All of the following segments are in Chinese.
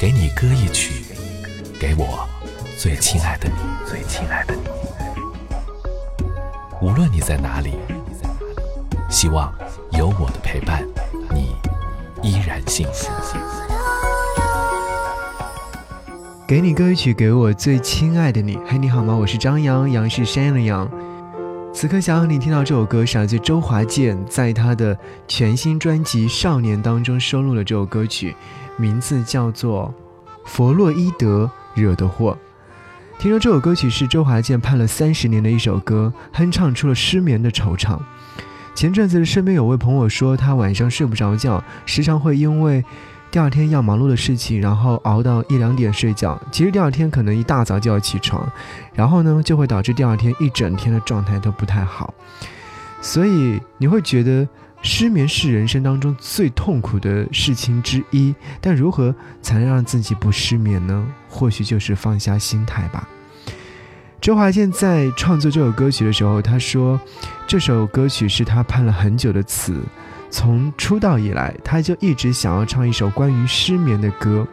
给你歌一曲，给我最亲爱的你，最亲爱的你。无论你在哪里，希望有我的陪伴，你依然幸福。给你歌曲，给我最亲爱的你。嘿，你好吗？我是张扬，杨是山羊的羊。此刻想要你听到这首歌，是来自周华健在他的全新专辑《少年》当中收录了这首歌曲，名字叫做《弗洛伊德惹的祸》。听说这首歌曲是周华健盼了三十年的一首歌，哼唱出了失眠的惆怅。前阵子身边有位朋友说，他晚上睡不着觉，时常会因为。第二天要忙碌的事情，然后熬到一两点睡觉。其实第二天可能一大早就要起床，然后呢就会导致第二天一整天的状态都不太好。所以你会觉得失眠是人生当中最痛苦的事情之一。但如何才能让自己不失眠呢？或许就是放下心态吧。周华健在创作这首歌曲的时候，他说这首歌曲是他盼了很久的词。从出道以来，他就一直想要唱一首关于失眠的歌，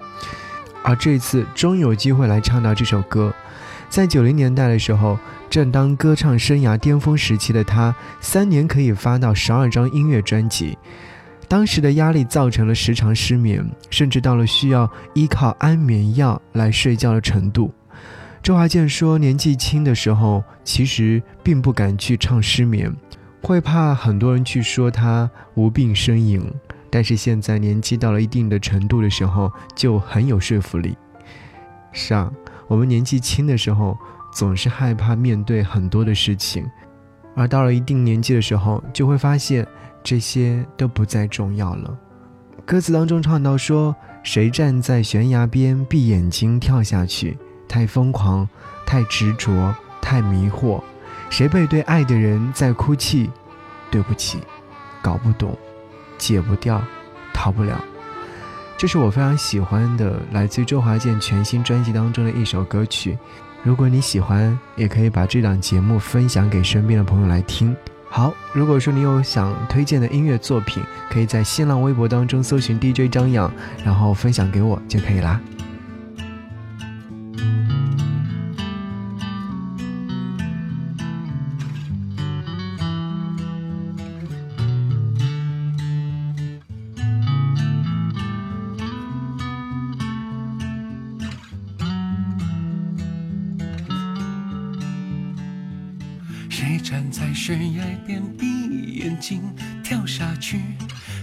而这次终于有机会来唱到这首歌。在九零年代的时候，正当歌唱生涯巅峰时期的他，三年可以发到十二张音乐专辑。当时的压力造成了时常失眠，甚至到了需要依靠安眠药来睡觉的程度。周华健说，年纪轻的时候其实并不敢去唱失眠。会怕很多人去说他无病呻吟，但是现在年纪到了一定的程度的时候，就很有说服力。是啊，我们年纪轻的时候总是害怕面对很多的事情，而到了一定年纪的时候，就会发现这些都不再重要了。歌词当中唱到说：“谁站在悬崖边，闭眼睛跳下去？太疯狂，太执着，太迷惑。”谁背对爱的人在哭泣？对不起，搞不懂，解不掉，逃不了。这是我非常喜欢的，来自于周华健全新专辑当中的一首歌曲。如果你喜欢，也可以把这档节目分享给身边的朋友来听。好，如果说你有想推荐的音乐作品，可以在新浪微博当中搜寻 DJ 张扬，然后分享给我就可以啦。站在悬崖边闭眼睛跳下去？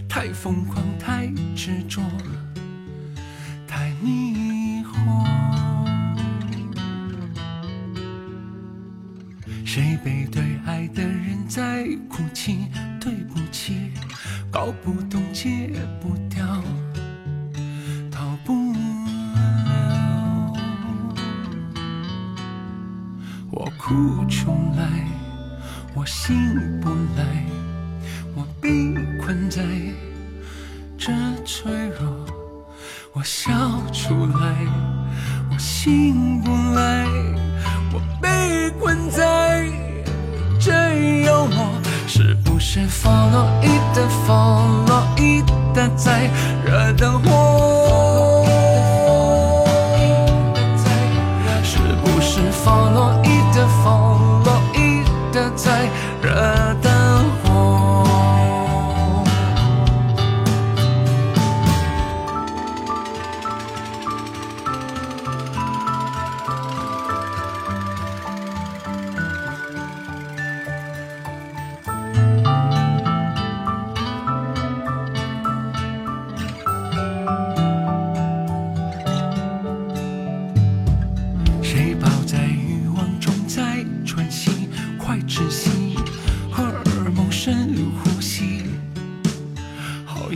太疯狂，太执着，太迷惑。谁背对爱的人在哭泣？对不起，搞不懂，戒不掉，逃不了。我哭出来。我醒不来，我被困在这脆弱。我笑出来，我醒不来，我被困在这幽默。是不是弗洛伊德，弗洛伊德在惹的祸？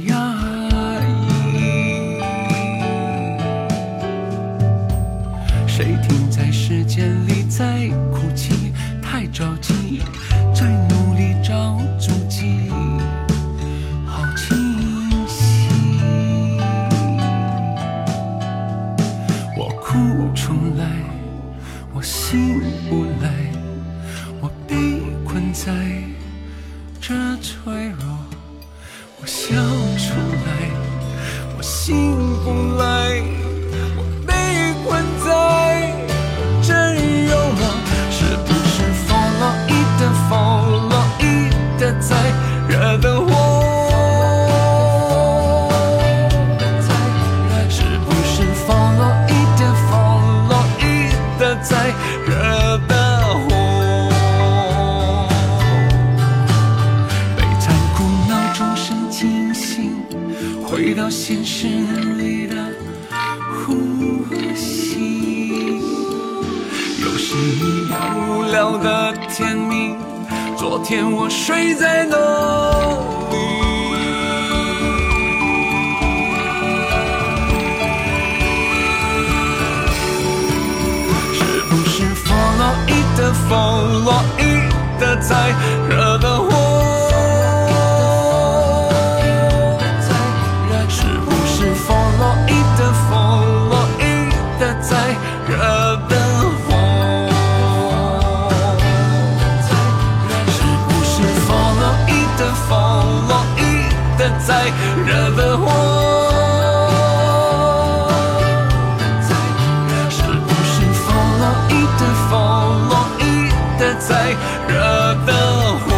压抑，谁停在时间里在哭泣？太着急，在努力找足迹。好清晰，我哭出来，我醒不来，我被困在这脆弱。我笑出来，我醒不来，我被困在真有啊，是不是疯了一点，疯了一点，在惹的祸。是不是疯了一点，疯了一点，在惹。聊的甜蜜，昨天我睡在哪里？是不是弗洛伊德，弗洛伊德在在惹的祸是不是风落一的风落一的在惹的祸